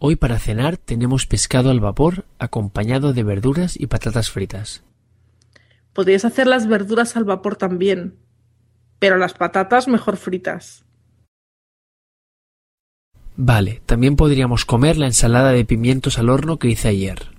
Hoy para cenar tenemos pescado al vapor acompañado de verduras y patatas fritas. Podrías hacer las verduras al vapor también, pero las patatas mejor fritas. Vale, también podríamos comer la ensalada de pimientos al horno que hice ayer.